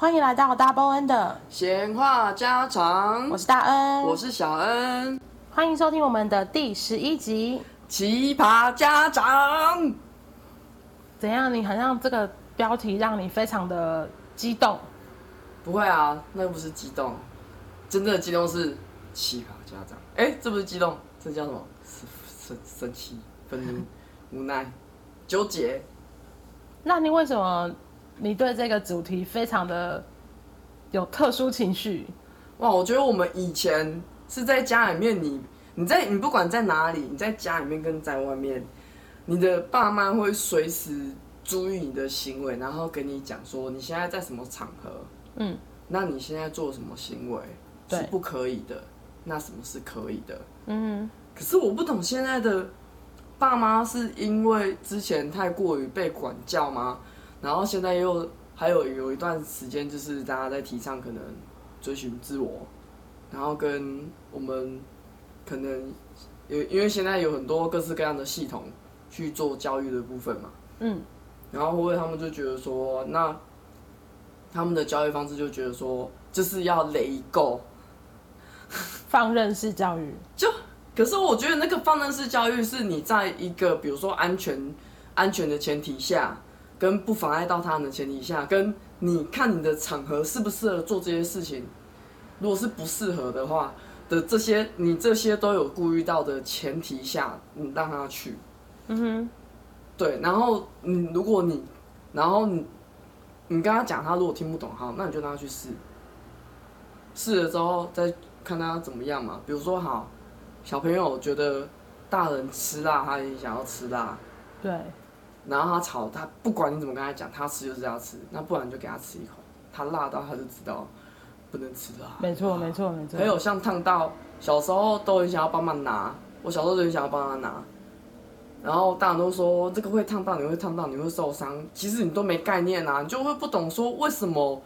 欢迎来到大波恩的闲话家常，我是大恩我是小恩，欢迎收听我们的第十一集《奇葩家长》。怎样？你好像这个标题让你非常的激动？不会啊，那又不是激动，真正的激动是奇葩家长。哎，这不是激动，这叫什么？生生气、愤怒、无奈、纠结。那你为什么？你对这个主题非常的有特殊情绪，哇！我觉得我们以前是在家里面你，你你在你不管在哪里，你在家里面跟在外面，你的爸妈会随时注意你的行为，然后跟你讲说你现在在什么场合，嗯，那你现在做什么行为是不可以的，那什么是可以的，嗯。可是我不懂现在的爸妈是因为之前太过于被管教吗？然后现在又还有有一段时间，就是大家在提倡可能追寻自我，然后跟我们可能有因为现在有很多各式各样的系统去做教育的部分嘛，嗯，然后或者他们就觉得说，那他们的教育方式就觉得说，就是要雷够，放任式教育，就可是我觉得那个放任式教育是你在一个比如说安全安全的前提下。跟不妨碍到他人的前提下，跟你看你的场合适不适合做这些事情，如果是不适合的话的这些，你这些都有顾虑到的前提下，你让他去，嗯哼，对，然后你如果你，然后你，你跟他讲，他如果听不懂，好，那你就让他去试，试了之后再看他怎么样嘛。比如说，好，小朋友觉得大人吃辣，他也想要吃辣，对。然后他炒，他不管你怎么跟他讲，他吃就是要吃，那不然就给他吃一口，他辣到他就知道不能吃辣。没错，没错，没错。还有像烫到，小时候都很想要帮忙拿，我小时候就很想要帮他拿，然后大人都说这个会烫到，你会烫到，你会受伤。其实你都没概念啊，你就会不懂说为什么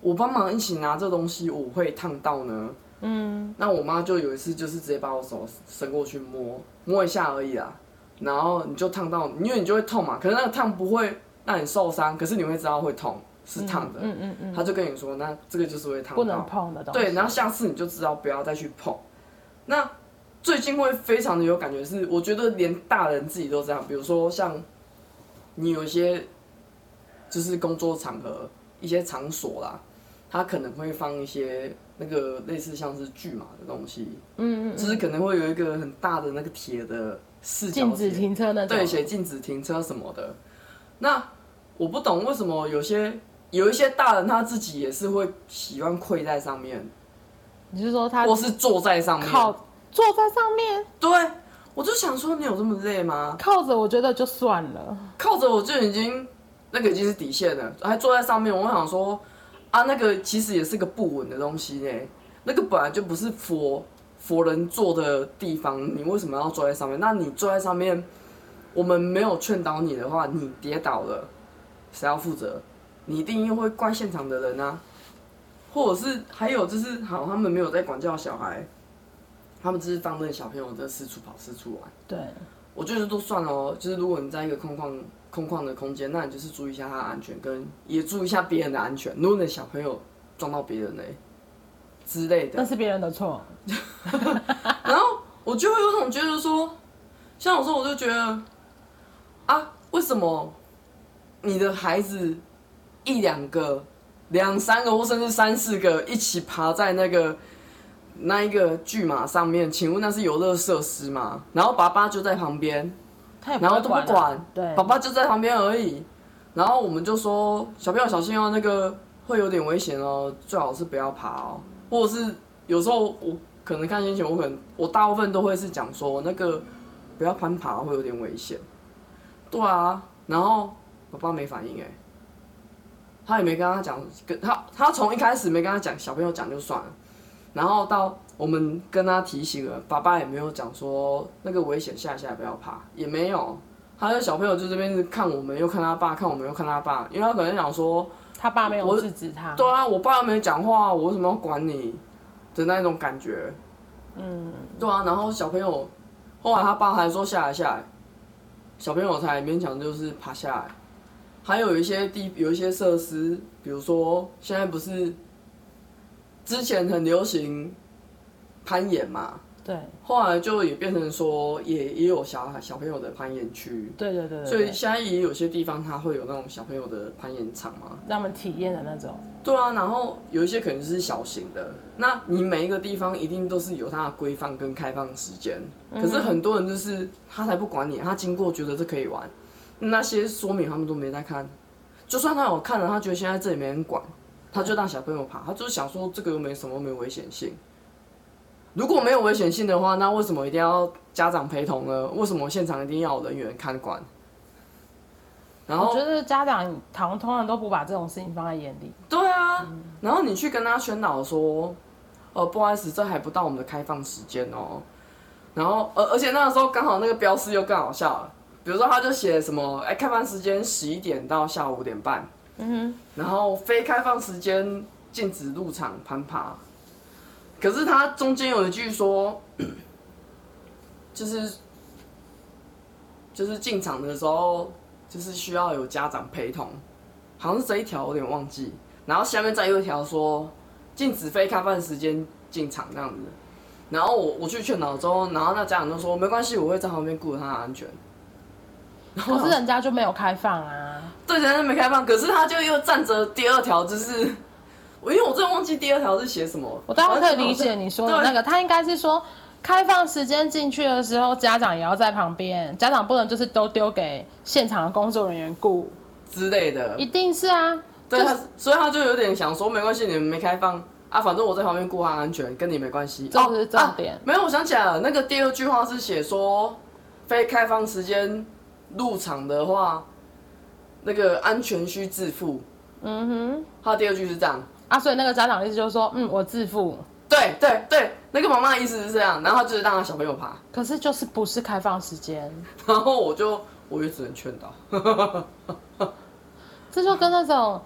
我帮忙一起拿这东西我会烫到呢？嗯，那我妈就有一次就是直接把我手伸过去摸摸一下而已啦。然后你就烫到，因为你就会痛嘛。可是那个烫不会让你受伤，可是你会知道会痛，是烫的。嗯嗯嗯。他就跟你说，那这个就是会烫。不能碰的东西。对，然后下次你就知道不要再去碰。那最近会非常的有感觉是，我觉得连大人自己都这样。比如说像你有一些就是工作场合、一些场所啦，他可能会放一些那个类似像是巨马的东西。嗯嗯。就是可能会有一个很大的那个铁的。禁止停车的，对，写禁止停车什么的。那我不懂为什么有些有一些大人他自己也是会喜欢跪在上面。你是说他？或是坐在上面？靠，坐在上面？对，我就想说，你有这么累吗？靠着我觉得就算了，靠着我就已经那个已经是底线了，还坐在上面，我想说啊，那个其实也是个不稳的东西呢，那个本来就不是佛。佛人坐的地方，你为什么要坐在上面？那你坐在上面，我们没有劝导你的话，你跌倒了，谁要负责？你一定又会怪现场的人啊，或者是还有就是，好，他们没有在管教小孩，他们只是放任小朋友在四处跑、四处玩。对，我觉得都算了哦。就是如果你在一个空旷、空旷的空间，那你就是注意一下他的安全，跟也注意一下别人的安全。如果你的小朋友撞到别人嘞？之类的，那是别人的错。然后我就会有种觉得说，像我说我就觉得，啊，为什么你的孩子一两个、两三个或甚至三四个一起爬在那个那一个巨马上面？请问那是游乐设施吗？然后爸爸就在旁边，然后都不管，对，爸爸就在旁边而已。然后我们就说，小朋友小心哦，那个会有点危险哦，最好是不要爬哦。或者是有时候我可能看心情，我可能我大部分都会是讲说那个不要攀爬会有点危险，对啊，然后我爸没反应哎，他也没跟他讲，跟他他从一开始没跟他讲，小朋友讲就算了，然后到我们跟他提醒了，爸爸也没有讲说那个危险下下来不要爬，也没有，他的小朋友就这边看我们又看他爸，看我们又看他爸，因为他可能想说。他爸没有制止他。对啊，我爸没讲话，我为什么要管你？的那种感觉。嗯。对啊，然后小朋友，后来他爸还说下来下来，小朋友才勉强就是爬下来。还有一些地有一些设施，比如说现在不是之前很流行攀岩嘛。对，后来就也变成说也，也也有小孩小朋友的攀岩区。对对对，对，所以现在也有些地方它会有那种小朋友的攀岩场嘛，让他们体验的那种。对啊，然后有一些可能是小型的，那你每一个地方一定都是有它的规范跟开放时间。可是很多人就是他才不管你，他经过觉得这可以玩，那些说明他们都没在看。就算他有看了，他觉得现在这里没人管，他就让小朋友爬，他就是想说这个又没什么，没危险性。如果没有危险性的话，那为什么一定要家长陪同呢？为什么现场一定要有人员看管？然后我觉得家长通常都不把这种事情放在眼里。对啊，嗯、然后你去跟他宣导说，呃，不好意思，这还不到我们的开放时间哦。然后，而而且那个时候刚好那个标示又更好笑了，比如说他就写什么，哎，开放时间十一点到下午五点半，嗯哼，然后非开放时间禁止入场攀爬。可是他中间有一句说，就是就是进场的时候，就是需要有家长陪同，好像是这一条，我有点忘记。然后下面再有一条说，禁止非开放时间进场这样子。然后我我去劝导之后，然后那家长就说没关系，我会在旁边顾着他的安全。可是人家就没有开放啊。对，人家没开放，可是他就又站着第二条，就是。我因为我真的忘记第二条是写什么，我当然可以理解你说的那个，他应该是说开放时间进去的时候，家长也要在旁边，家长不能就是都丢给现场的工作人员顾之类的，一定是啊，对，他所以他就有点想说没关系，你们没开放啊，反正我在旁边顾他安全，跟你没关系，这是重点。哦啊。没有，我想起来了，那个第二句话是写说非开放时间入场的话，那个安全需自负。嗯哼，他第二句是这样。啊，所以那个家长的意思就是说，嗯，我自负。对对对，那个妈妈的意思是这样，然后就是让他小朋友爬。可是就是不是开放时间，然后我就我也只能劝导。这就跟那种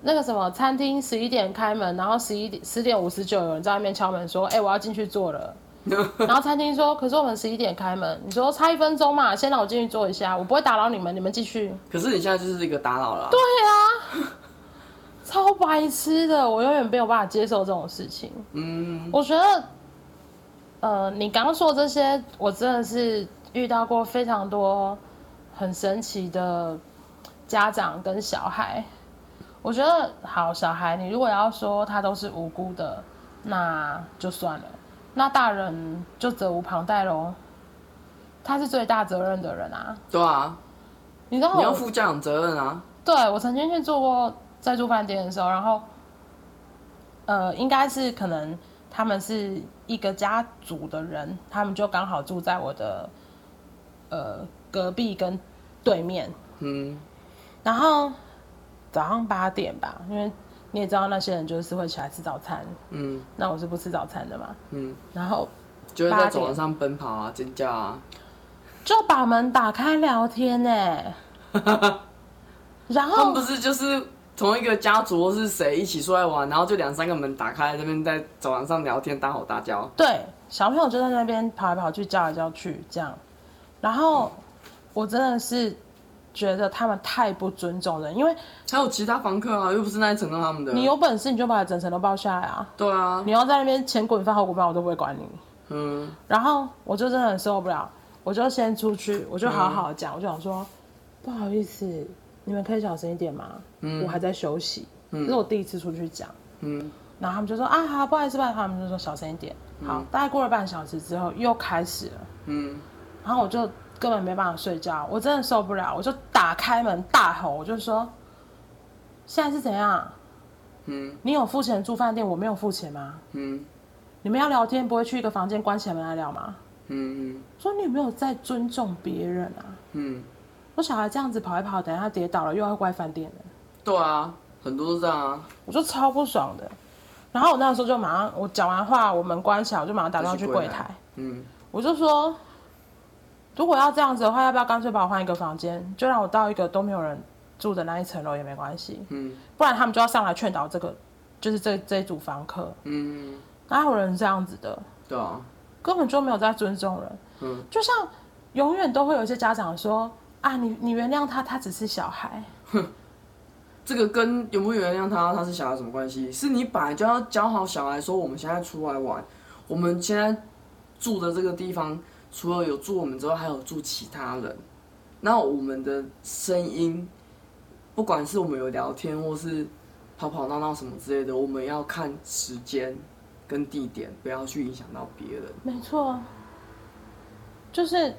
那个什么餐厅十一点开门，然后十一点十点五十九有人在外面敲门说，哎、欸，我要进去坐了。然后餐厅说，可是我们十一点开门，你说差一分钟嘛，先让我进去坐一下，我不会打扰你们，你们继续。可是你现在就是一个打扰了。对啊。超白痴的，我永远没有办法接受这种事情。嗯，我觉得，呃，你刚刚说这些，我真的是遇到过非常多很神奇的家长跟小孩。我觉得，好，小孩，你如果要说他都是无辜的，那就算了。那大人就责无旁贷喽。他是最大责任的人啊。对啊。你知道你要负家长责任啊。对，我曾经去做过。在住饭店的时候，然后，呃，应该是可能他们是一个家族的人，他们就刚好住在我的呃隔壁跟对面。嗯。然后早上八点吧，因为你也知道那些人就是会起来吃早餐。嗯。那我是不吃早餐的嘛。嗯。然后就在走廊上奔跑啊，尖叫啊。就把门打开聊天呢。然后。他们不是就是。同一个家族是谁一起出来玩，然后就两三个门打开，那边在走廊上聊天，大吼大叫。对，小朋友就在那边跑来跑去，叫来叫去，这样。然后我真的是觉得他们太不尊重人，因为还有其他房客啊，又不是那一层都他们的。你有本事你就把整层都包下来啊！对啊，你要在那边前滚翻后滚翻，我都不会管你。嗯。然后我就真的很受不了，我就先出去，我就好好讲，嗯、我就想说，不好意思。你们可以小声一点吗？嗯，我还在休息。嗯，这是我第一次出去讲。嗯，然后他们就说啊，好，不好意思，不好意思，他们就说小声一点。好，嗯，大概过了半小时之后又开始了。嗯，然后我就根本没办法睡觉，我真的受不了，我就打开门大吼，我就说，现在是怎样？嗯，你有付钱住饭店，我没有付钱吗？嗯，你们要聊天不会去一个房间关起门来聊吗？嗯嗯，说你有没有在尊重别人啊？嗯。我小孩这样子跑一跑，等一下跌倒了，又要怪饭店了。对啊，很多都这样啊。我就超不爽的。然后我那时候就马上，我讲完话，我门关起来，我就马上打电话去柜台。嗯。我就说，如果要这样子的话，要不要干脆把我换一个房间，就让我到一个都没有人住的那一层楼也没关系。嗯。不然他们就要上来劝导这个，就是这这一组房客。嗯。哪有人这样子的？对啊。根本就没有在尊重人。嗯。就像永远都会有一些家长说。啊，你你原谅他，他只是小孩。哼，这个跟有没有原谅他，他是小孩什么关系？是你本来就要教好小孩，说我们现在出来玩，我们现在住的这个地方，除了有住我们之外，还有住其他人。那我们的声音，不管是我们有聊天，或是跑跑闹闹什么之类的，我们要看时间跟地点，不要去影响到别人。没错，就是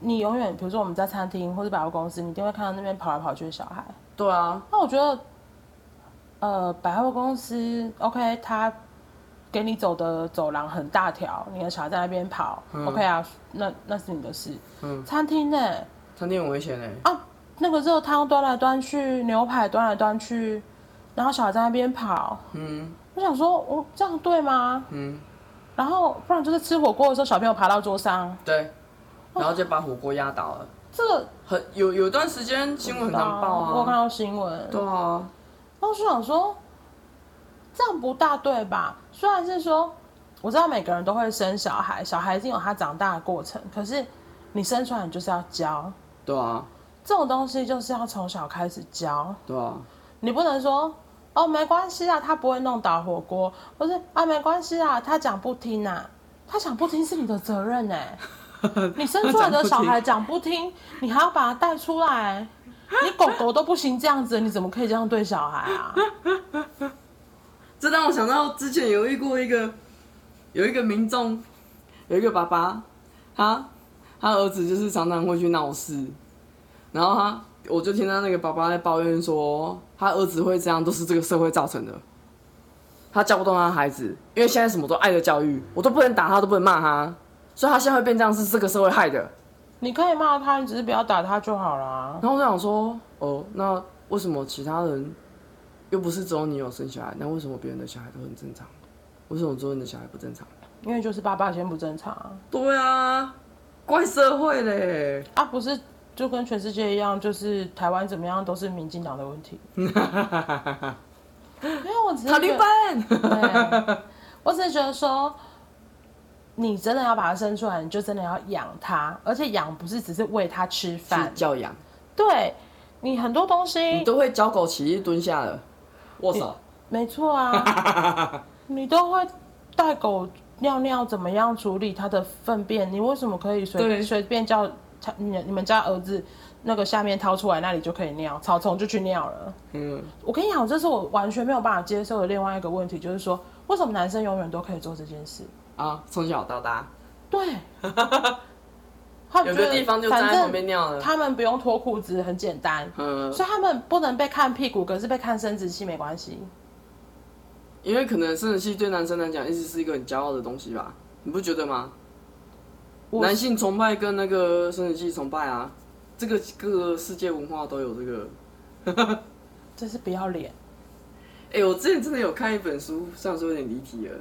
你永远，比如说我们在餐厅或者百货公司，你一定会看到那边跑来跑去的小孩。对啊。那我觉得，呃，百货公司 OK，他给你走的走廊很大条，你的小孩在那边跑，嗯，OK 啊，那那是你的事。嗯。餐厅呢？餐厅很危险呢！啊，那个热汤端来端去，牛排端来端去，然后小孩在那边跑。嗯，我想说，我这样对吗？嗯，然后不然就是吃火锅的时候，小朋友爬到桌上。对，然后就把火锅压倒了。这个很有有段时间新闻很难报啊，我看到新闻。对啊，然后我就想说，这样不大对吧？虽然是说，我知道每个人都会生小孩，小孩一定有他长大的过程，可是你生出来你就是要教。对啊，这种东西就是要从小开始教。对啊，你不能说哦，没关系啊，他不会弄倒火锅，不是啊，没关系啊，他讲不听啊，他讲不听是你的责任哎，你生出来的小孩讲不听，你还要把他带出来，你狗狗都不行这样子，你怎么可以这样对小孩啊？这让我想到之前有遇过一个，有一个民众，有一个爸爸，他。他儿子就是常常会去闹事，然后他，我就听到那个爸爸在抱怨说，他儿子会这样都是这个社会造成的，他教不动他孩子，因为现在什么都爱的教育，我都不能打他，都不能骂他，所以他现在会变这样是这个社会害的。你可以骂他，你只是不要打他就好了。然后我就想说，哦，那为什么其他人又不是只有你有生小孩，那为什么别人的小孩都很正常？为什么做你的小孩不正常？因为就是爸爸先不正常。对啊。怪社会嘞！啊，不是，就跟全世界一样，就是台湾怎么样都是民进党的问题。因为我只是塔利班。对，我只是觉得说，你真的要把它生出来，你就真的要养它，而且养不是只是喂它吃饭，教养。对，你很多东西，你都会教狗起立蹲下了，握手。没错啊，你都会带狗。尿尿怎么样处理它的粪便？你为什么可以随随便叫他你你们家儿子那个下面掏出来那里就可以尿，草丛就去尿了？嗯，我跟你讲，这是我完全没有办法接受的另外一个问题，就是说为什么男生永远都可以做这件事啊？从小到大，对，有个地方就在旁边尿了，他们不用脱裤子，很简单，嗯，所以他们不能被看屁股，可是被看生殖器没关系。因为可能生殖器对男生来讲一直是一个很骄傲的东西吧，你不觉得吗？男性崇拜跟那个生殖器崇拜啊，这个各个世界文化都有这个，这是不要脸。哎，我之前真的有看一本书，虽然说有点离题了，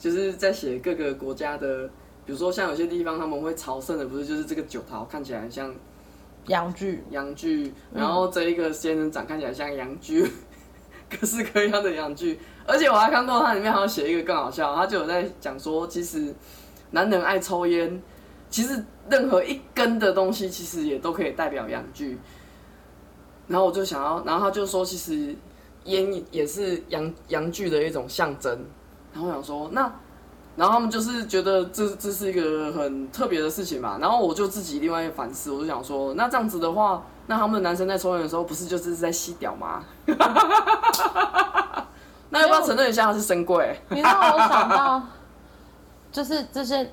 就是在写各个国家的，比如说像有些地方他们会朝圣的，不是就是这个酒桃看起来像阳具，阳具，然后这一个仙人掌看起来像阳具。嗯 各式各样的阳具，而且我还看过它里面还有写一个更好笑，他就有在讲说，其实男人爱抽烟，其实任何一根的东西其实也都可以代表阳具。然后我就想要，然后他就说，其实烟也是阳阳具的一种象征。然后我想说，那然后他们就是觉得这这是一个很特别的事情嘛。然后我就自己另外一个反思，我就想说，那这样子的话。那他们的男生在抽烟的时候，不是就是在吸屌吗？那要不要承认一下他是深贵？你让我想到，就是这些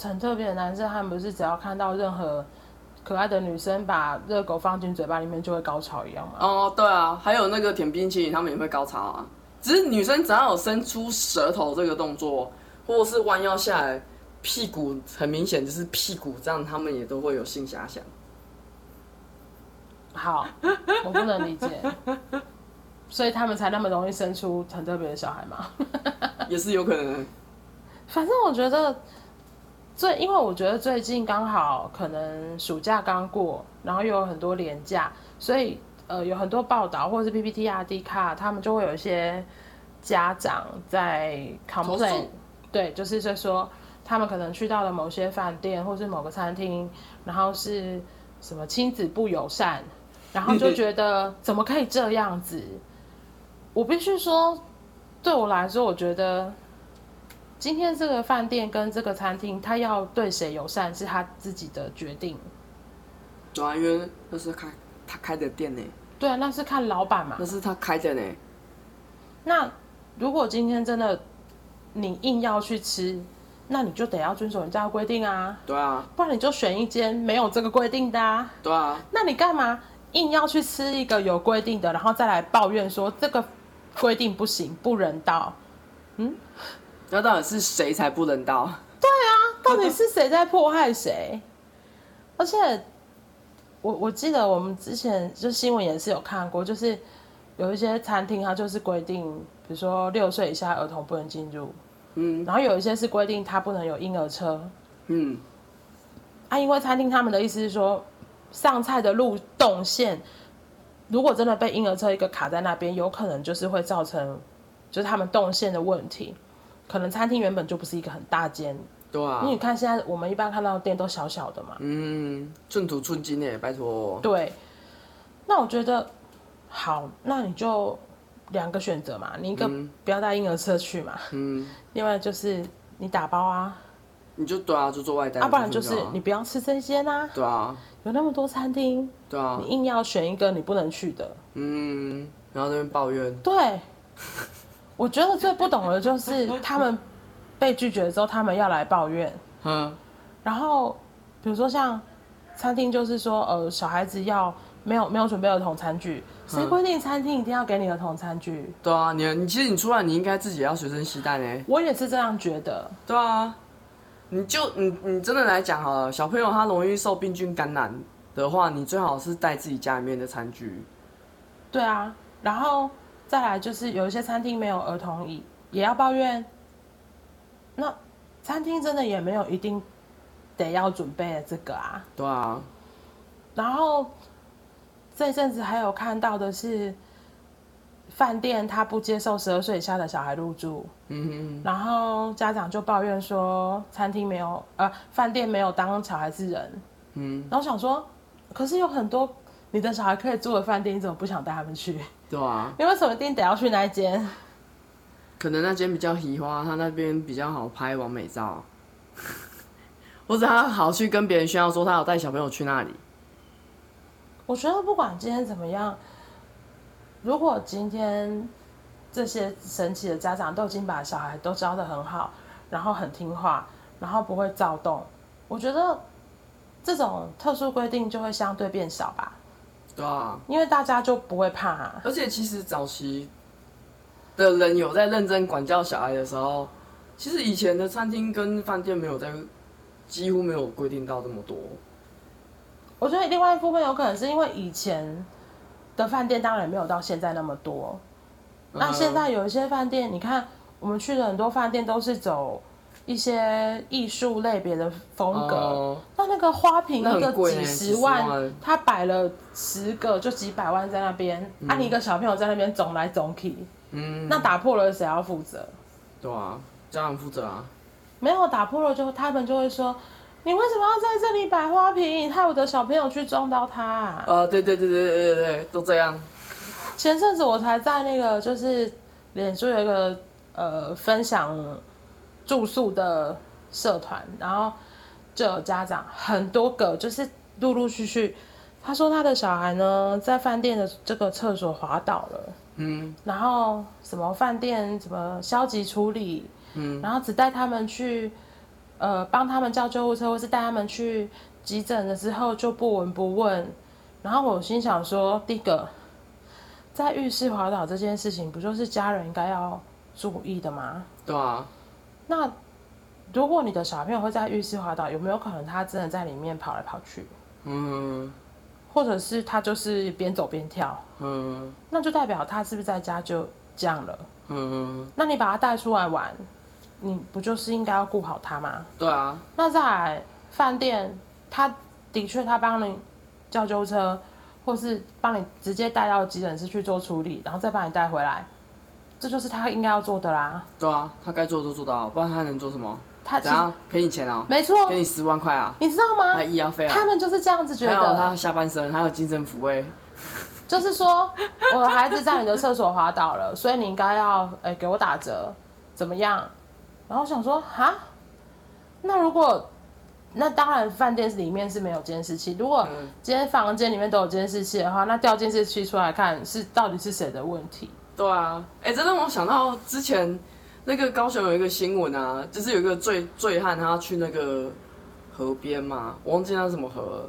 很特别的男生，他们不是只要看到任何可爱的女生把热狗放进嘴巴里面就会高潮一样吗？哦，对啊，还有那个舔冰淇淋，他们也会高潮啊。只是女生只要有伸出舌头这个动作，或者是弯腰下来，屁股很明显就是屁股这样，他们也都会有性遐想。好，我不能理解，所以他们才那么容易生出很特别的小孩嘛？也是有可能。反正我觉得最，因为我觉得最近刚好可能暑假刚过，然后又有很多连假，所以呃有很多报道或者是 PPT 啊、D 卡，他们就会有一些家长在 complain，对，就是在说他们可能去到了某些饭店或是某个餐厅，然后是什么亲子不友善。然后就觉得怎么可以这样子？我必须说，对我来说，我觉得今天这个饭店跟这个餐厅，他要对谁友善是他自己的决定。对啊，因为那是开他开的店呢。对啊，那是看老板嘛。那是他开的呢。那如果今天真的你硬要去吃，那你就得要遵守人家的规定啊。对啊。不然你就选一间没有这个规定的啊。对啊。那你干嘛硬要去吃一个有规定的，然后再来抱怨说这个规定不行，不人道？嗯？那到底是谁才不人道？对啊，到底 是谁在迫害谁？而且。我我记得我们之前就新闻也是有看过，就是有一些餐厅它就是规定，比如说六岁以下儿童不能进入，嗯，然后有一些是规定它不能有婴儿车，嗯，啊，因为餐厅他们的意思是说，上菜的路动线如果真的被婴儿车一个卡在那边，有可能就是会造成就是他们动线的问题，可能餐厅原本就不是一个很大间。对啊，你看现在我们一般看到的店都小小的嘛，嗯，寸土寸金诶，拜托。对，那我觉得好，那你就两个选择嘛，你一个不要带婴儿车去嘛，嗯，另外就是你打包啊，你就对啊，就做外带，要、啊、不然就是你不要吃这些啊，对啊，有那么多餐厅，对啊，你硬要选一个你不能去的，嗯，然后在那边抱怨，对，我觉得最不懂的就是他们。被拒绝之后，他们要来抱怨。嗯，然后比如说像餐厅，就是说，呃，小孩子要没有没有准备儿童餐具，谁规定餐厅一定要给你儿童餐具？对啊，你你其实你出来，你应该自己要随身携带呢。我也是这样觉得。对啊，你就你你真的来讲好了，小朋友他容易受病菌感染的话，你最好是带自己家里面的餐具。对啊，然后再来就是有一些餐厅没有儿童椅，也要抱怨。那餐厅真的也没有一定得要准备的这个啊。对啊。然后这阵子还有看到的是，饭店他不接受十二岁以下的小孩入住。嗯哼。然后家长就抱怨说，餐厅没有呃，饭店没有当小孩子人。嗯。然后想说，可是有很多你的小孩可以住的饭店，你怎么不想带他们去？对啊。你为什么一定得要去那一间？可能那间比较喜花，他那边比较好拍完美照，或者他好去跟别人炫耀说他有带小朋友去那里。我觉得不管今天怎么样，如果今天这些神奇的家长都已经把小孩都教的很好，然后很听话，然后不会躁动，我觉得这种特殊规定就会相对变少吧。对啊，因为大家就不会怕啊。而且其实早期。的人有在认真管教小孩的时候，其实以前的餐厅跟饭店没有在，几乎没有规定到这么多。我觉得另外一部分有可能是因为以前的饭店当然没有到现在那么多。那现在有一些饭店，你看我们去的很多饭店都是走一些艺术类别的风格，那那个花瓶一个几十万，他摆了十个就几百万在那边，啊，你一个小朋友在那边总来总去。嗯，那打破了谁要负责？对啊，家长负责啊。没有打破了，就他们就会说，你为什么要在这里摆花瓶，害我的小朋友去撞到他啊？呃，对对对对对对对，都这样。前阵子我才在那个就是脸书有一个呃分享住宿的社团，然后就有家长很多个，就是陆陆续续，他说他的小孩呢在饭店的这个厕所滑倒了。嗯，然后什么饭店怎么消极处理，嗯，然后只带他们去，呃，帮他们叫救护车，或是带他们去急诊的时候就不闻不问。然后我心想说，第一个，在浴室滑倒这件事情，不就是家人应该要注意的吗？对啊。那如果你的小朋友会在浴室滑倒，有没有可能他真的在里面跑来跑去？嗯。或者是他就是边走边跳，嗯，那就代表他是不是在家就这样了？嗯，那你把他带出来玩，你不就是应该要顾好他吗？对啊。那在饭店，他的确他帮你叫救护车，或是帮你直接带到急诊室去做处理，然后再把你带回来，这就是他应该要做的啦。对啊，他该做的都做到，不然他能做什么？他怎样赔你钱啊？没错，给你十万块啊！你知道吗？他医药费啊！他们就是这样子觉得。还有他下半身，还有精神抚慰。就是说我的孩子在你的厕所滑倒了，所以你应该要哎、欸、给我打折，怎么样？然后我想说哈，那如果那当然饭店里面是没有监视器，如果今天房间里面都有监视器的话，那调监视器出来看是到底是谁的问题？对啊，哎、欸，这让我想到之前那个高雄有一个新闻啊，就是有一个醉醉汉，他去那个河边嘛，我忘记那是什么河，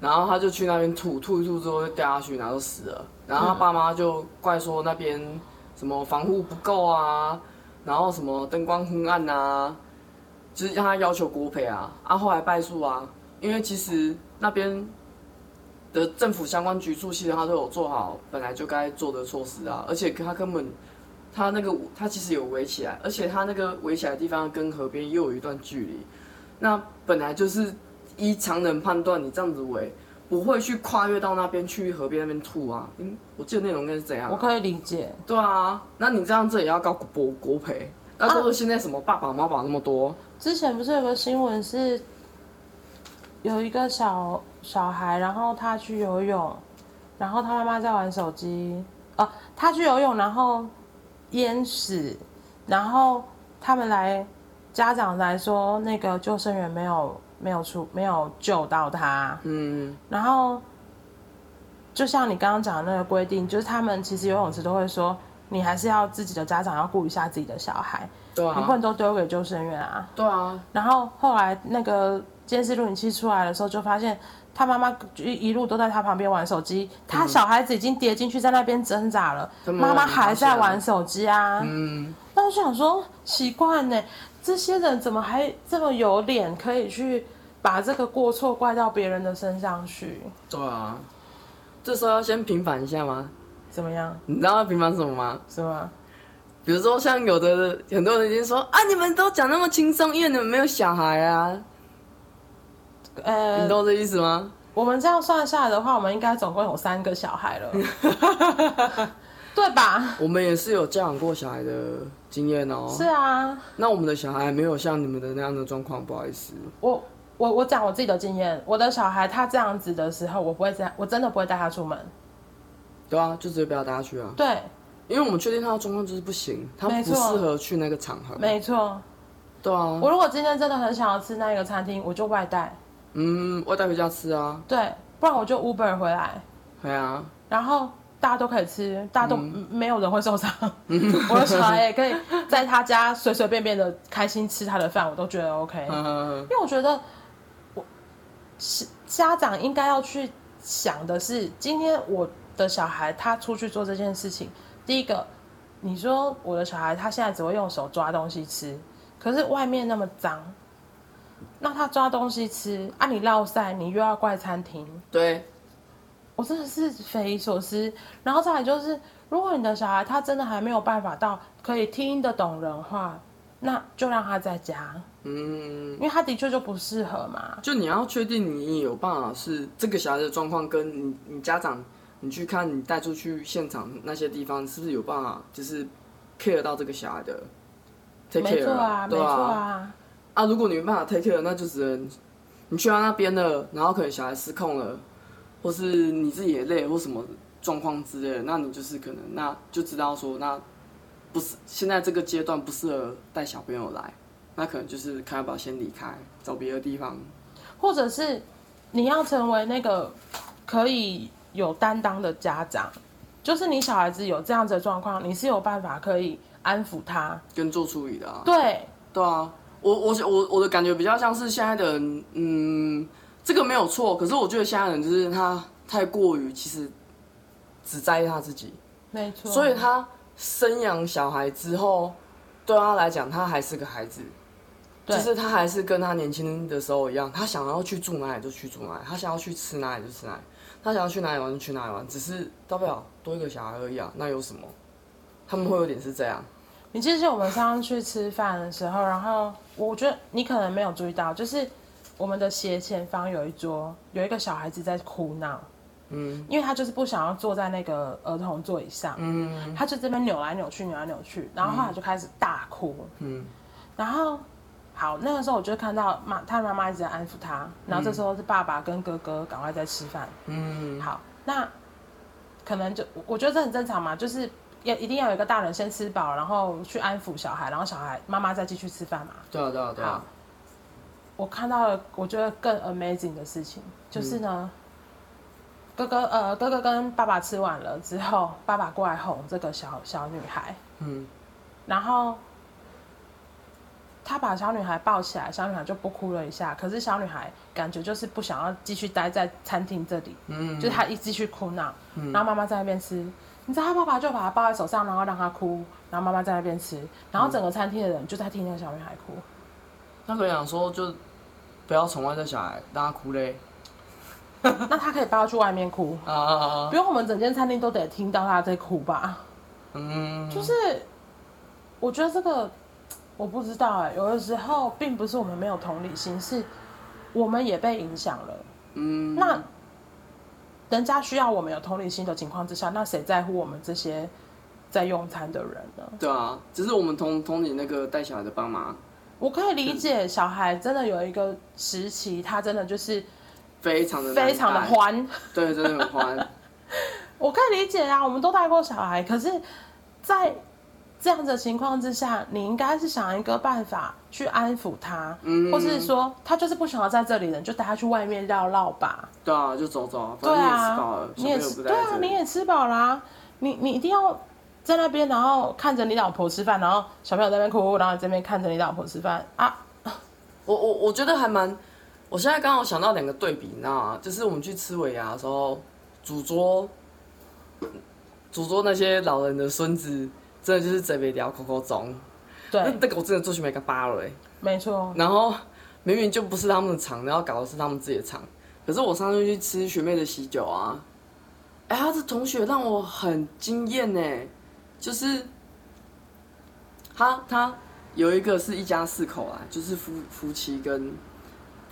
然后他就去那边吐，吐一吐之后就掉下去，然后就死了。然后他爸妈就怪说那边什么防护不够啊，然后什么灯光昏暗啊。就是让他要求国赔啊，啊后来败诉啊，因为其实那边的政府相关局处其实他都有做好本来就该做的措施啊，而且他根本他那个他其实有围起来，而且他那个围起来的地方跟河边又有一段距离，那本来就是依常人判断，你这样子围不会去跨越到那边去河边那边吐啊，嗯，我记得内容应该是怎样啊？我可以理解。对啊，那你这样子也要告国国赔？那都是现在什么爸爸妈妈那么多？之前不是有个新闻是，有一个小小孩，然后他去游泳，然后他妈妈在玩手机，哦，他去游泳，然后淹死，然后他们来家长来说，那个救生员没有没有出没有救到他，嗯，然后就像你刚刚讲的那个规定，就是他们其实游泳池都会说，你还是要自己的家长要顾一下自己的小孩。对啊，你不能都丢给救生员啊。对啊。然后后来那个监视录影器出来的时候，就发现他妈妈一一路都在他旁边玩手机，他小孩子已经跌进去，在那边挣扎了，妈妈还在玩手机啊。嗯。那我想说，奇怪呢，这些人怎么还这么有脸，可以去把这个过错怪到别人的身上去？对啊。这时候要先平反一下吗？怎么样？你知道要平反什么吗？是吗？比如说，像有的很多人已经说啊，你们都讲那么轻松，因为你们没有小孩啊。呃，你懂这意思吗？我们这样算下来的话，我们应该总共有三个小孩了，对吧？我们也是有教养过小孩的经验哦。是啊。那我们的小孩没有像你们的那样的状况，不好意思。我我我讲我自己的经验，我的小孩他这样子的时候，我不会这样，我真的不会带他出门。对啊，就直接不要带他去啊。对。因为我们确定他的状况就是不行，他不适合去那个场合。没错，对啊。我如果今天真的很想要吃那个餐厅，我就外带。嗯，我带回家吃啊。对，不然我就 Uber 回来。对啊。然后大家都可以吃，大家都没有人会受伤。嗯、我的小孩也可以在他家随随便便的开心吃他的饭，我都觉得 OK。嗯。因为我觉得，我是家长应该要去想的是，今天我的小孩他出去做这件事情。第一个，你说我的小孩他现在只会用手抓东西吃，可是外面那么脏，那他抓东西吃啊，你落赛，你又要怪餐厅。对，我真的是匪夷所思。然后再来就是，如果你的小孩他真的还没有办法到可以听得懂人话，那就让他在家。嗯，因为他的确就不适合嘛。就你要确定你有办法是这个小孩的状况跟你你家长。你去看，你带出去现场那些地方，是不是有办法，就是 care 到这个小孩的啊，对啊，没错啊。啊，如果你没办法 take care，那就只能你去到那边了，然后可能小孩失控了，或是你自己也累，或什么状况之类的，那你就是可能那就知道说，那不是现在这个阶段不适合带小朋友来，那可能就是看要不要先离开，找别的地方，或者是你要成为那个可以。有担当的家长，就是你小孩子有这样子的状况，你是有办法可以安抚他，跟做处理的啊。对，对啊，我我我我的感觉比较像是现在的人，嗯，这个没有错，可是我觉得现在人就是他太过于其实只在意他自己，没错，所以他生养小孩之后，对他来讲，他还是个孩子，对就是他还是跟他年轻的时候一样，他想要去住哪里就去住哪里，他想要去吃哪里就吃哪里。他想要去哪里玩就去哪里玩，只是大不了多一个小孩而已啊，那有什么？他们会有点是这样。你记得我们上次去吃饭的时候，然后我觉得你可能没有注意到，就是我们的斜前方有一桌有一个小孩子在哭闹，嗯，因为他就是不想要坐在那个儿童座椅上，嗯，他就这边扭来扭去，扭来扭去，然后后来就开始大哭，嗯，然后。好，那个时候我就看到妈，他妈妈一直在安抚他，然后这时候是爸爸跟哥哥赶快在吃饭。嗯，好，那可能就我觉得这很正常嘛，就是要一定要有一个大人先吃饱，然后去安抚小孩，然后小孩妈妈再继续吃饭嘛。对啊，对啊，对啊。我看到了，我觉得更 amazing 的事情就是呢，嗯、哥哥呃哥哥跟爸爸吃完了之后，爸爸过来哄这个小小女孩，嗯，然后他把小女孩抱起来，小女孩就不哭了一下，可是小女孩感觉就是不想要继续待在餐厅这里，嗯，就是她一继续哭闹，嗯、然后妈妈在那边吃，你知道他爸爸就把他抱在手上，然后让他哭，然后妈妈在那边吃，然后整个餐厅的人就在听那个小女孩哭。那个想说就不要宠坏这小孩，让他哭嘞。那他可以抱他去外面哭 啊啊啊！不用我们整间餐厅都得听到他在哭吧？嗯，就是我觉得这个我不知道哎、欸，有的时候并不是我们没有同理心，是我们也被影响了。嗯，那人家需要我们有同理心的情况之下，那谁在乎我们这些在用餐的人呢？对啊，只是我们同同理那个带小孩的爸妈。我可以理解，小孩真的有一个时期，他真的就是非常的非常的欢，对，真的很欢。我可以理解啊，我们都带过小孩，可是，在这样的情况之下，你应该是想一个办法去安抚他，嗯，或是说他就是不想要在这里了，就带他去外面绕绕吧。对啊，就走走。对啊，你也吃，对啊，你也吃饱啦，你你一定要。在那边，然后看着你老婆吃饭，然后小朋友在那边哭，然后你这边看着你老婆吃饭啊。我我我觉得还蛮，我现在刚好想到两个对比，你知道吗？就是我们去吃尾牙的时候，主桌，主桌那些老人的孙子，真的就是嘴没叼口口中。对，那个我真的做去没个巴了哎。没错。然后明明就不是他们的场，然后搞的是他们自己的场。可是我上次去吃学妹的喜酒啊，哎，他的同学让我很惊艳呢。就是他，他有一个是一家四口啊，就是夫夫妻跟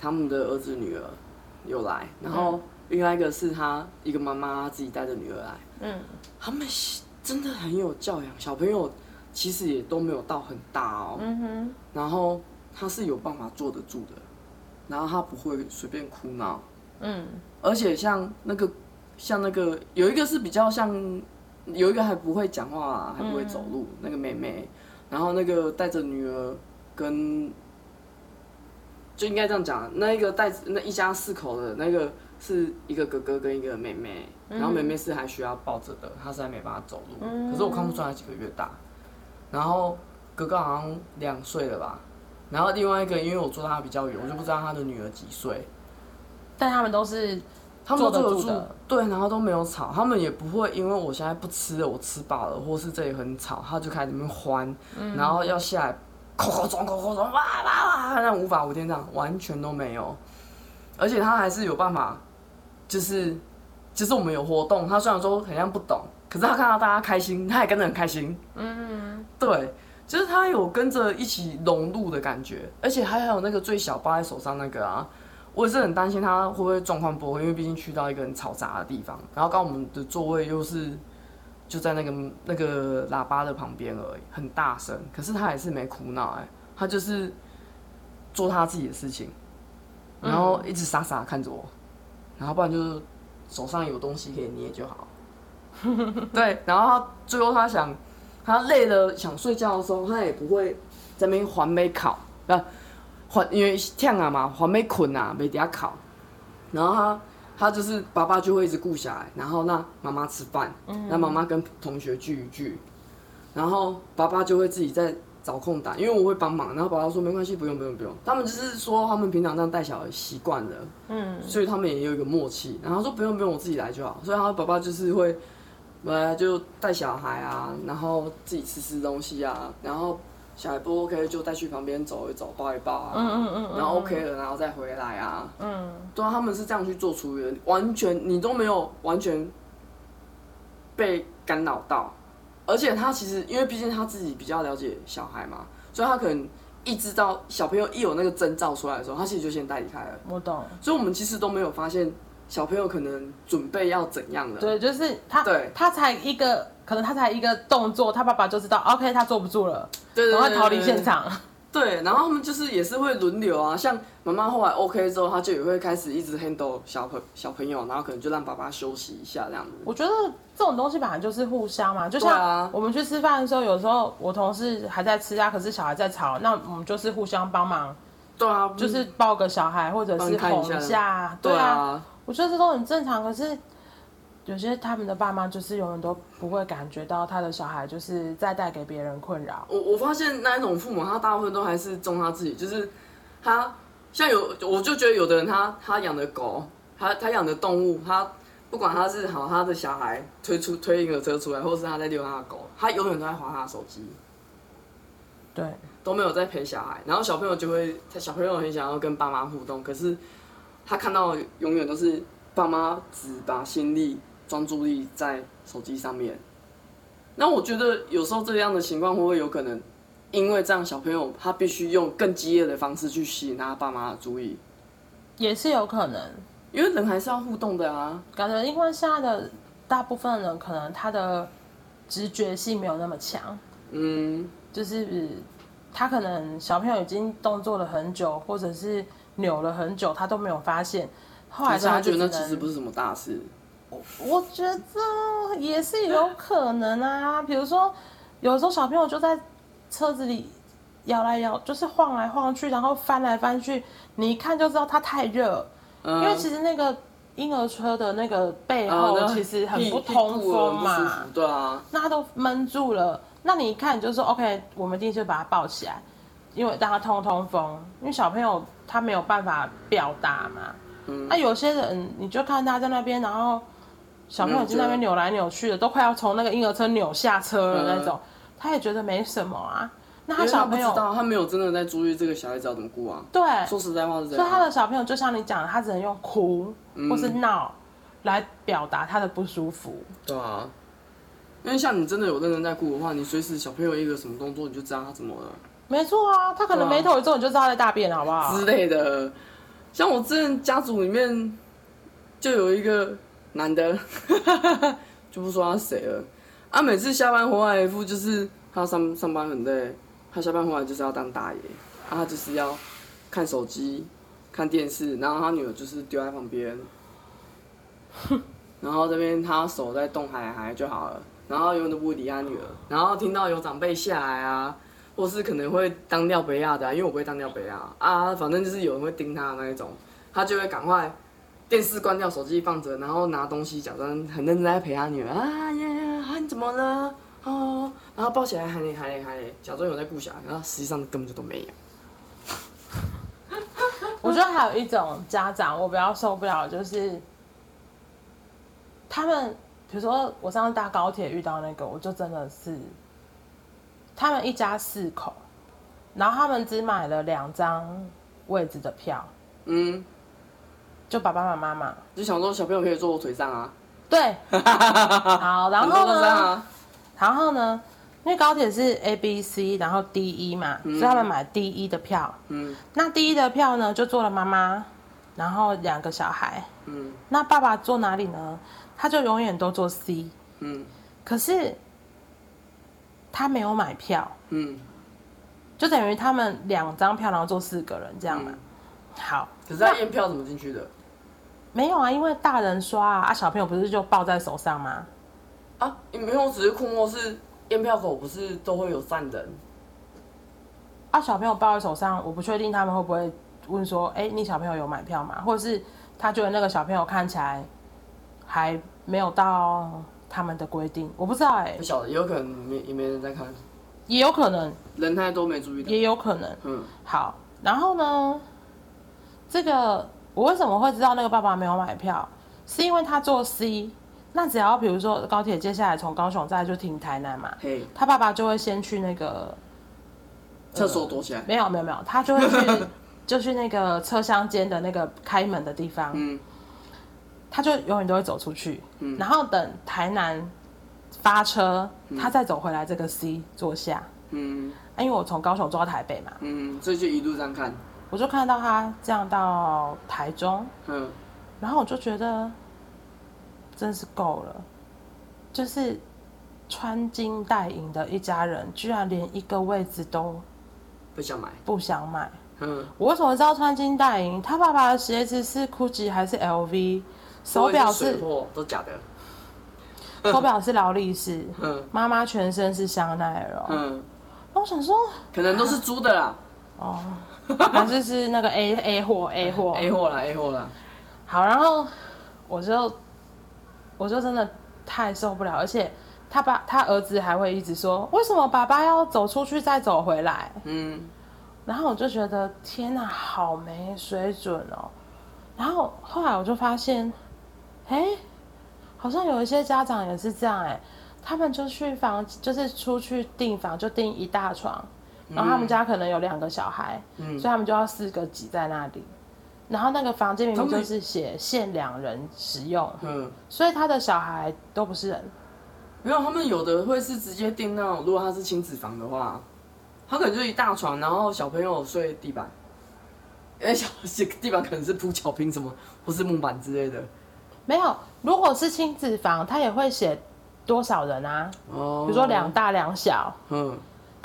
他们的儿子女儿有来，然后另外一个是他一个妈妈自己带着女儿来。嗯，他们真的很有教养，小朋友其实也都没有到很大哦。嗯哼，然后他是有办法坐得住的，然后他不会随便哭闹。嗯，而且像那个像那个有一个是比较像。有一个还不会讲话、啊，还不会走路，嗯、那个妹妹，然后那个带着女儿跟，就应该这样讲，那一个带那一家四口的那个是一个哥哥跟一个妹妹，然后妹妹是还需要抱着的，她实在没办法走路，嗯、可是我看不出来几个月大，然后哥哥好像两岁了吧，然后另外一个因为我坐他比较远，我就不知道他的女儿几岁，但他们都是。他们都坐得住，对，然后都没有吵，他们也不会因为我现在不吃了，我吃饱了，或是这里很吵，他就开始那边欢，嗯、然后要下来，口口撞口口撞，哇哇哇，那无法无天这样，完全都没有，而且他还是有办法，就是就是我们有活动，他虽然说很像不懂，可是他看到大家开心，他也跟着很开心，嗯，对，就是他有跟着一起融入的感觉，而且还有那个最小抱在手上那个啊。我也是很担心他会不会状况不会，因为毕竟去到一个很嘈杂的地方，然后刚我们的座位又是就在那个那个喇叭的旁边而已，很大声，可是他也是没哭闹哎，他就是做他自己的事情，然后一直傻傻看着我，然后不然就是手上有东西可以捏就好，对，然后他最后他想他累了想睡觉的时候，他也不会在那边环美烤，不。因为忝啊嘛，还没困啊，没底考，然后他他就是爸爸就会一直顾下来，然后让妈妈吃饭，让妈妈跟同学聚一聚，然后爸爸就会自己再找空档，因为我会帮忙，然后爸爸说没关系，不用不用不用，他们就是说他们平常这样带小孩习惯了，嗯，所以他们也有一个默契，然后说不用不用，我自己来就好，所以他爸爸就是会呃就带小孩啊，然后自己吃吃东西啊，然后。小孩不 OK 就带去旁边走一走，抱一抱啊，嗯嗯嗯嗯、然后 OK 了，然后再回来啊。嗯，对啊，他们是这样去做处理的，完全你都没有完全被干扰到，而且他其实因为毕竟他自己比较了解小孩嘛，所以他可能一知道小朋友一有那个征兆出来的时候，他其实就先带离开了。我懂，所以我们其实都没有发现小朋友可能准备要怎样了。对，就是他，对，他才一个。可能他才一个动作，他爸爸就知道，OK，他坐不住了，然后逃离现场。对，然后他们就是也是会轮流啊，像妈妈后来 OK 之后，他就也会开始一直 handle 小朋小朋友，然后可能就让爸爸休息一下这样子。我觉得这种东西本来就是互相嘛，就像我们去吃饭的时候，有时候我同事还在吃啊，可是小孩在吵，那我们就是互相帮忙。对啊，就是抱个小孩或者是哄一下，对啊，我觉得这都很正常。可是有些他们的爸妈就是永远都不会感觉到他的小孩就是在带给别人困扰。我我发现那一种父母，他大部分都还是重他自己，就是他像有，我就觉得有的人他他养的狗，他他养的动物，他不管他是好他的小孩推出推婴儿车出来，或是他在遛他的狗，他永远都在划他的手机。对。都没有在陪小孩，然后小朋友就会，他小朋友很想要跟爸妈互动，可是他看到永远都是爸妈只把心力、专注力在手机上面。那我觉得有时候这样的情况会不会有可能，因为这样小朋友他必须用更激烈的方式去吸引他爸妈的注意，也是有可能，因为人还是要互动的啊。感觉因为现在的大部分人可能他的直觉性没有那么强，嗯，就是。他可能小朋友已经动作了很久，或者是扭了很久，他都没有发现。后来他觉得那其实不是什么大事。我我觉得也是有可能啊，比如说有时候小朋友就在车子里摇来摇，就是晃来晃去，然后翻来翻去，你一看就知道他太热。嗯，因为其实那个婴儿车的那个背后其实很不通风嘛，对啊，那他都闷住了。那你一看，你就说 OK，我们一定就把他抱起来，因为让他通通风。因为小朋友他没有办法表达嘛。嗯。那有些人，你就看他在那边，然后小朋友在那边扭来扭去的，都快要从那个婴儿车扭下车了那种，他也觉得没什么啊。那他小朋友，他，他没有真的在注意这个小孩子要怎么顾啊。对。说实在话是这样。所以他的小朋友就像你讲的，他只能用哭或是闹来表达他的不舒服。嗯。对啊。因为像你真的有认真在顾的话，你随时小朋友一个什么动作，你就知道他怎么了。没错啊，他可能眉头一皱，你就知道他在大便，好不好？之类的。像我之前家族里面就有一个男的，就不说他谁了。啊，每次下班回来一副就是他上上班很累，他下班回来就是要当大爷，啊，他就是要看手机、看电视，然后他女儿就是丢在旁边，然后这边他手在动，还还就好了。然后永远都不理他女儿，然后听到有长辈下来啊，或是可能会当尿杯亚的、因为我不会当尿杯亚啊，反正就是有人会盯他的那一种，他就会赶快电视关掉，手机放着，然后拿东西假装很认真在陪他女儿啊呀呀，啊你怎么了？哦，然后抱起来喊你喊你喊你，假装有在顾小孩，然后实际上根本就都没有。我觉得还有一种家长我比较受不了，就是他们。比如说，我上次搭高铁遇到那个，我就真的是，他们一家四口，然后他们只买了两张位置的票，嗯，就爸爸妈妈嘛，就想说小朋友可以坐我腿上啊，对，好，然后呢，啊、然后呢，因为高铁是 A B C，然后 D E 嘛，嗯、所以他们买 D E 的票，嗯，那 D E 的票呢，就坐了妈妈，然后两个小孩，嗯，那爸爸坐哪里呢？他就永远都坐 C，嗯，可是他没有买票，嗯，就等于他们两张票，然后坐四个人这样嘛。嗯、好，可是他验票怎么进去的？没有啊，因为大人刷啊，啊小朋友不是就抱在手上吗？啊，你没有只是困惑是验票口不是都会有站人？啊，小朋友抱在手上，我不确定他们会不会问说，哎、欸，你小朋友有买票吗？或者是他觉得那个小朋友看起来。还没有到他们的规定，我不知道哎、欸，不晓得，也有可能没也没人在看，也有可能人太多没注意到，也有可能。嗯，好，然后呢，这个我为什么会知道那个爸爸没有买票？是因为他坐 C，那只要比如说高铁接下来从高雄再就停台南嘛，他爸爸就会先去那个厕所躲起来，没有没有没有，他就会去就去那个车厢间的那个开门的地方，嗯。他就永远都会走出去，嗯、然后等台南发车，嗯、他再走回来这个 C 坐下。嗯，因为我从高雄坐到台北嘛，嗯，所以就一路上看，我就看到他这样到台中，嗯，然后我就觉得真是够了，就是穿金戴银的一家人，居然连一个位置都不想买，不想买。嗯，我为什么知道穿金戴银？他爸爸的鞋子是 GUCCI 还是 LV？手表是都假的。手表是劳力士。嗯，妈妈全身是香奈儿。嗯，那我想说，可能都是租的啦。哦，还是是那个 A A 货 A 货 A 货啦 A 货啦。好，然后我就我就真的太受不了，而且他爸他儿子还会一直说，为什么爸爸要走出去再走回来？嗯。然后我就觉得天哪，好没水准哦。然后后来我就发现，哎，好像有一些家长也是这样哎，他们就去房，就是出去订房就订一大床，然后他们家可能有两个小孩，嗯，所以他们就要四个挤在那里。然后那个房间明明就是写限两人使用，嗯，所以他的小孩都不是人。没有，他们有的会是直接订那种，如果他是亲子房的话。他可能就是一大床，然后小朋友睡地板，因为小地板可能是铺巧拼什么，或是木板之类的。没有，如果是亲子房，他也会写多少人啊？哦，比如说两大两小。嗯。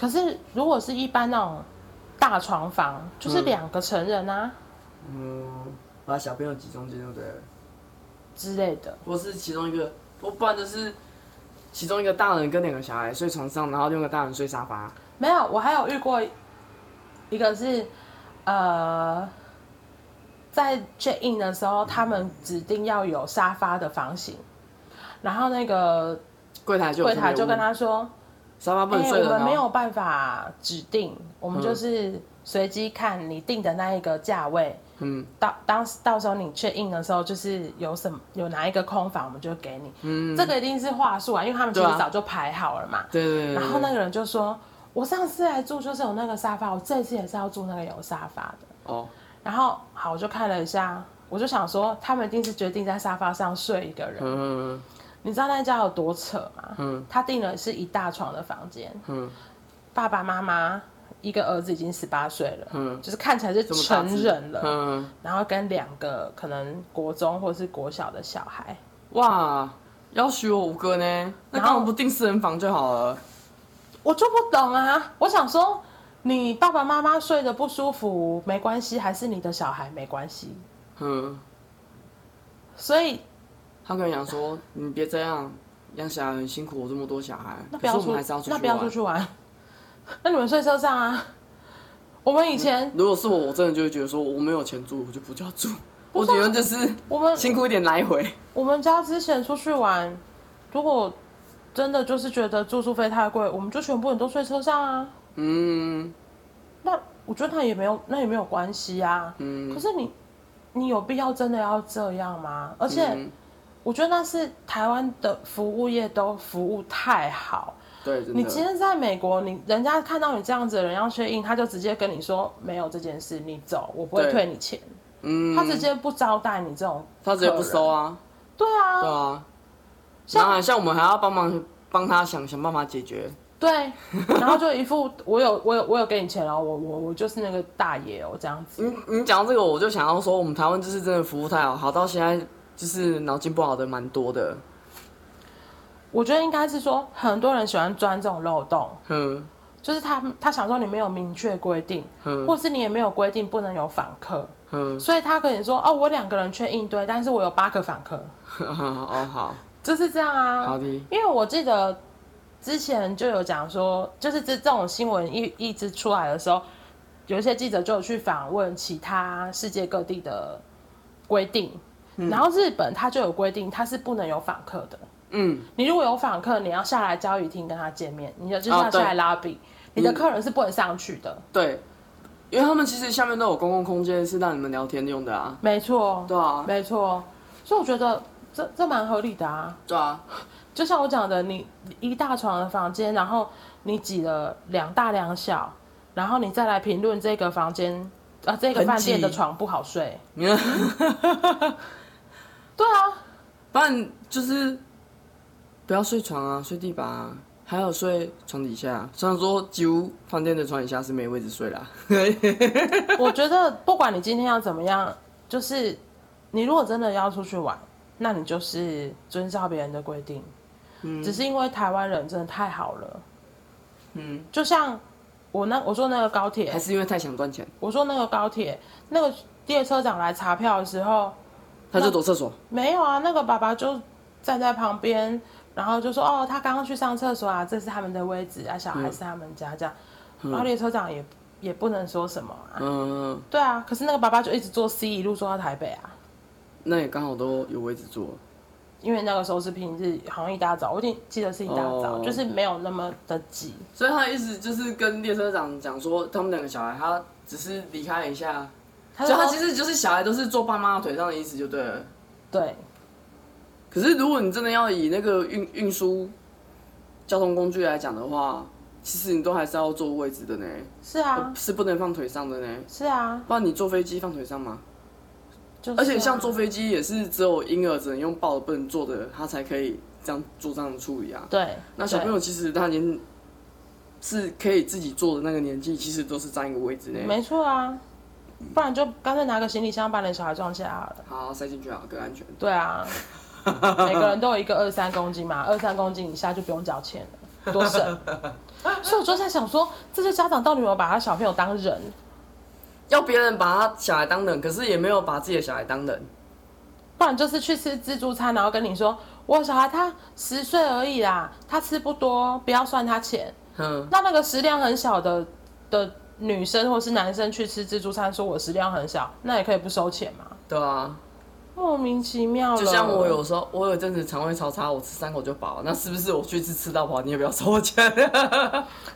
可是如果是一般那种大床房，就是两个成人啊。嗯。把小朋友挤中间就对了。之类的。或是其中一个，我不然就是其中一个大人跟两个小孩睡床上，然后另一个大人睡沙发。没有，我还有遇过一个是，呃，在 check in 的时候，他们指定要有沙发的房型，然后那个柜台就柜台就跟他说，沙发不能睡的、欸、我们没有办法指定，我们就是随机看你定的那一个价位。嗯，到当时到时候你 check in 的时候，就是有什么有哪一个空房，我们就给你。嗯，这个一定是话术啊，因为他们其实早就排好了嘛。对对对。然后那个人就说。我上次来住就是有那个沙发，我这次也是要住那个有沙发的。哦。Oh. 然后好，我就看了一下，我就想说，他们一定是决定在沙发上睡一个人。嗯。Mm. 你知道那家有多扯吗？嗯。Mm. 他订了是一大床的房间。嗯。Mm. 爸爸妈妈一个儿子已经十八岁了。嗯。Mm. 就是看起来是成人了。嗯。Mm. 然后跟两个可能国中或是国小的小孩。哇，要许我五个呢？那干嘛不订四人房就好了？我就不懂啊！我想说，你爸爸妈妈睡得不舒服没关系，还是你的小孩没关系？嗯。所以，他跟你讲说：“你别这样，养小孩很辛苦，我这么多小孩。”那不要出去，那不要出去玩。那你们睡车上啊？我们以前，嗯、如果是我，我真的就会觉得说，我没有钱住，我就不叫住。我觉得就是我们辛苦一点来回。我们家之前出去玩，如果。真的就是觉得住宿费太贵，我们就全部人都睡车上啊。嗯，那我觉得那也没有，那也没有关系啊。嗯，可是你，你有必要真的要这样吗？而且，我觉得那是台湾的服务业都服务太好。对，你今天在美国，你人家看到你这样子的人要 check in，他就直接跟你说没有这件事，你走，我不会退你钱。嗯，他直接不招待你这种，他直接不收啊。对啊，对啊。像像我们还要帮忙帮他想想办法解决，对，然后就一副我有我有我有给你钱了，我我我就是那个大爷哦这样子。你你讲到这个，我就想要说，我们台湾就是真的服务太好，好到现在就是脑筋不好的蛮多的。我觉得应该是说很多人喜欢钻这种漏洞，嗯，就是他他想说你没有明确规定，嗯，或是你也没有规定不能有访客，嗯，所以他可能说哦，我两个人去应对，但是我有八个访客，哦好。就是这样啊，好的。因为我记得之前就有讲说，就是这这种新闻一一直出来的时候，有一些记者就有去访问其他世界各地的规定，嗯、然后日本它就有规定，它是不能有访客的。嗯，你如果有访客，你要下来交易厅跟他见面，你就就是要下来 lobby，、哦、你的客人是不能上去的。对，因为他们其实下面都有公共空间是让你们聊天用的啊。没错，对啊，没错。所以我觉得。这这蛮合理的啊，对啊，就像我讲的，你一大床的房间，然后你挤了两大两小，然后你再来评论这个房间啊，这个饭店的床不好睡，对啊，不然就是不要睡床啊，睡地板啊，还有睡床底下。虽然说几乎饭店的床底下是没位置睡啦，我觉得不管你今天要怎么样，就是你如果真的要出去玩。那你就是遵照别人的规定，嗯，只是因为台湾人真的太好了，嗯，就像我那我说那个高铁，还是因为太想赚钱？我说那个高铁，那个列车长来查票的时候，他就躲厕所？没有啊，那个爸爸就站在旁边，然后就说：“哦，他刚刚去上厕所啊，这是他们的位置啊，小孩是他们家这样。嗯”然后列车长也也不能说什么啊。嗯，对啊，可是那个爸爸就一直坐 C 一路坐到台北啊。那也刚好都有位置坐。因为那个时候是平日，好像一大早，我已经记得是一大早，哦、就是没有那么的挤。所以他的意思就是跟列车长讲说，他们两个小孩，他只是离开了一下，所以他其实就是小孩都是坐爸妈腿上的意思就对了。对。可是如果你真的要以那个运运输交通工具来讲的话，其实你都还是要坐位置的呢。是啊。是不能放腿上的呢。是啊。不然你坐飞机放腿上吗？啊、而且像坐飞机也是只有婴儿只能用抱的，不能坐的，他才可以这样做这样的处理啊。对。那小朋友其实他连是可以自己坐的那个年纪，其实都是占一个位置呢。没错啊，不然就干脆拿个行李箱把你小孩装起来好了。好，塞进去好，更安全。对啊，每个人都有一个二三公斤嘛，二三公斤以下就不用交钱了，多省。所以我就在想说，这些家长到底有没有把他小朋友当人？要别人把他小孩当人，可是也没有把自己的小孩当人，不然就是去吃自助餐，然后跟你说，我小孩他十岁而已啦，他吃不多，不要算他钱。嗯，那那个食量很小的的女生或是男生去吃自助餐，说我食量很小，那也可以不收钱嘛？对啊。莫名其妙，就像我有时候，我有阵子肠胃超差，我吃三口就饱。那是不是我去吃吃到饱，你也不要收我钱？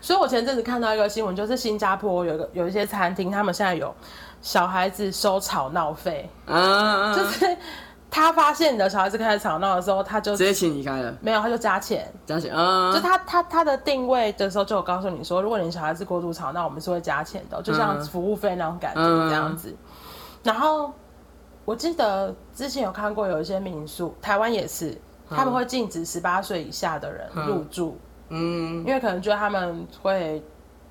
所以，我前阵子看到一个新闻，就是新加坡有个有一些餐厅，他们现在有小孩子收吵闹费。嗯，就是他发现你的小孩子开始吵闹的时候，他就直接请离开了。没有，他就加钱，加钱。嗯，就他他他的定位的时候，就有告诉你说，如果你小孩子过度吵闹，我们是会加钱的，就像服务费那种感觉这样子。然后。我记得之前有看过有一些民宿，台湾也是，他们会禁止十八岁以下的人入住，嗯，因为可能觉得他们会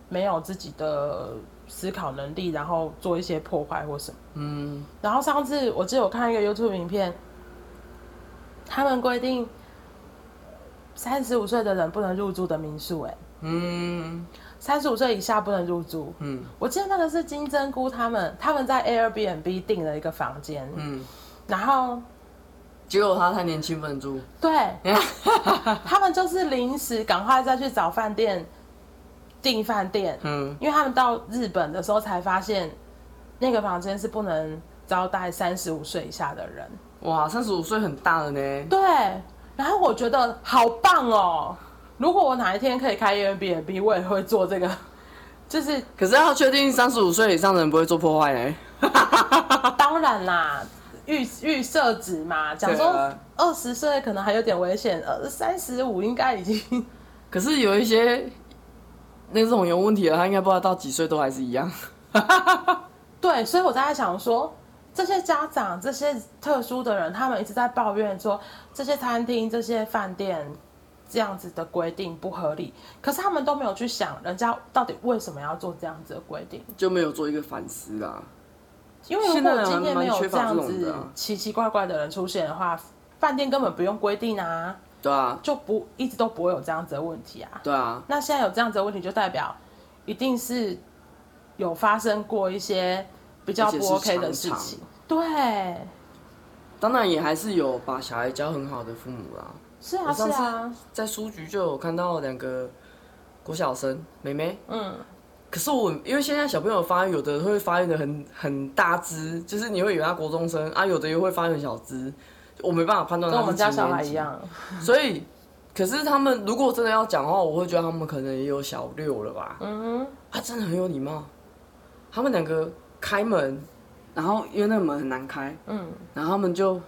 没有自己的思考能力，然后做一些破坏或什么，嗯。然后上次我记得我看一个 YouTube 影片，他们规定三十五岁的人不能入住的民宿，哎，嗯。三十五岁以下不能入住。嗯，我记得那个是金针菇他们，他们在 Airbnb 订了一个房间。嗯，然后结果他太年轻不能住。对，他们就是临时赶快再去找饭店订饭店。嗯，因为他们到日本的时候才发现，那个房间是不能招待三十五岁以下的人。哇，三十五岁很大了呢。对，然后我觉得好棒哦。如果我哪一天可以开 Airbnb，我也会做这个，就是。可是要确定三十五岁以上的人不会做破坏呢？当然啦，预预设值嘛，讲说二十岁可能还有点危险，呃，三十五应该已经。可是有一些那种有问题了，他应该不知道到几岁都还是一样。对，所以我在想说，这些家长、这些特殊的人，他们一直在抱怨说，这些餐厅、这些饭店。这样子的规定不合理，可是他们都没有去想，人家到底为什么要做这样子的规定，就没有做一个反思啦。因为如果今天没有这样子奇奇怪怪的人出现的话，饭店根本不用规定啊。对啊，就不一直都不会有这样子的问题啊。对啊，那现在有这样子的问题，就代表一定是有发生过一些比较不 OK 的事情。对，当然也还是有把小孩教很好的父母啦。是啊，是啊，在书局就有看到两个国小生妹妹。嗯，可是我因为现在小朋友发育，有的会发育的很很大只，就是你会以为他国中生啊，有的又会发育很小只，我没办法判断。跟我们家小孩一样。所以，可是他们如果真的要讲的话，我会觉得他们可能也有小六了吧。嗯哼，他真的很有礼貌。他们两个开门，然后因为那个门很难开，嗯，然后他们就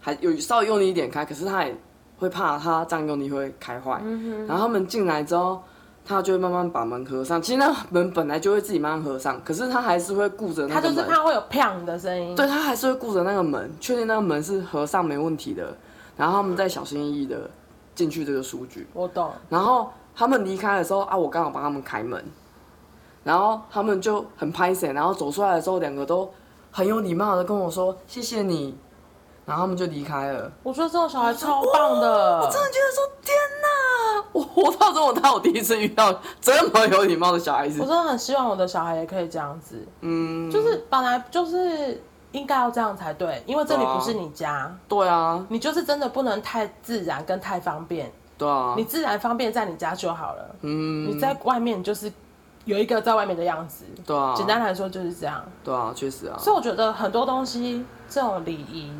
还有稍微用力一点开，可是他也。会怕他这样用力会开坏，嗯、然后他们进来之后，他就会慢慢把门合上。其实那门本来就会自己慢慢合上，可是他还是会顾着那个门。他就是怕会有砰的声音。对，他还是会顾着那个门，确定那个门是合上没问题的，然后他们再小心翼翼的进去这个书局。我懂。然后他们离开的时候啊，我刚好帮他们开门，然后他们就很拍手，然后走出来的时候，两个都很有礼貌的跟我说谢谢你。然后他们就离开了。我觉得这种小孩超棒的，我真的觉得说天哪，我活到这么大，我第一次遇到这么有礼貌的小孩子。我真的很希望我的小孩也可以这样子，嗯，就是本来就是应该要这样才对，因为这里不是你家，对啊，你就是真的不能太自然跟太方便，对啊，你自然方便在你家就好了，嗯，你在外面就是有一个在外面的样子，对啊，简单来说就是这样，对啊，确实啊，所以我觉得很多东西这种礼仪。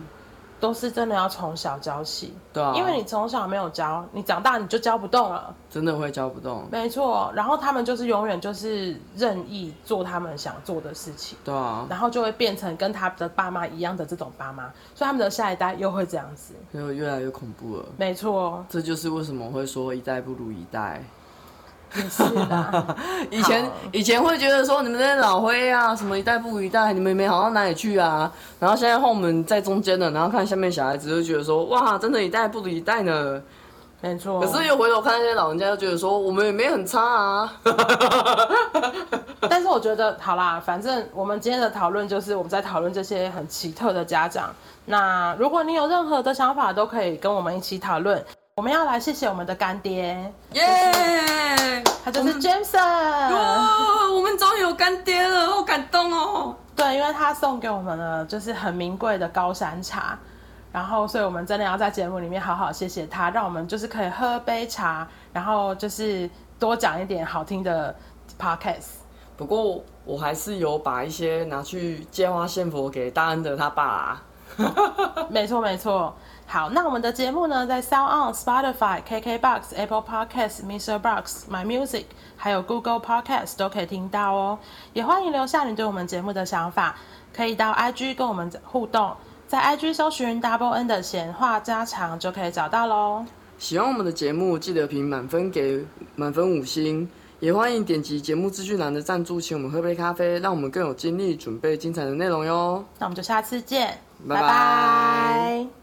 都是真的要从小教起，对啊，因为你从小没有教，你长大你就教不动了，真的会教不动。没错，然后他们就是永远就是任意做他们想做的事情，对啊，然后就会变成跟他的爸妈一样的这种爸妈，所以他们的下一代又会这样子，就越来越恐怖了。没错，这就是为什么会说一代不如一代。也是的，以前以前会觉得说你们这些老灰啊，什么一代不如一代，你们没好到哪里去啊？然后现在后门在中间的，然后看下面小孩子就觉得说，哇，真的，一代不如一代呢。没错。可是又回头看那些老人家，就觉得说我们也没很差啊。但是我觉得好啦，反正我们今天的讨论就是我们在讨论这些很奇特的家长。那如果你有任何的想法，都可以跟我们一起讨论。我们要来谢谢我们的干爹，耶、yeah!！他就是 Jameson。哇，我们终于有干爹了，好感动哦。对，因为他送给我们了，就是很名贵的高山茶，然后，所以我们真的要在节目里面好好谢谢他，让我们就是可以喝杯茶，然后就是多讲一点好听的 podcast。不过我还是有把一些拿去借花献佛给大恩的他爸啊。没错，没错。好，那我们的节目呢，在 Sound On、Spotify、KKBox、Apple Podcasts、Mr. Box、My Music，还有 Google Podcasts 都可以听到哦。也欢迎留下你对我们节目的想法，可以到 IG 跟我们互动，在 IG 搜寻 Double N 的闲话家常就可以找到喽。喜欢我们的节目，记得评满分给满分五星，也欢迎点击节目资讯栏的赞助，请我们喝杯咖啡，让我们更有精力准备精彩的内容哟。那我们就下次见，拜拜。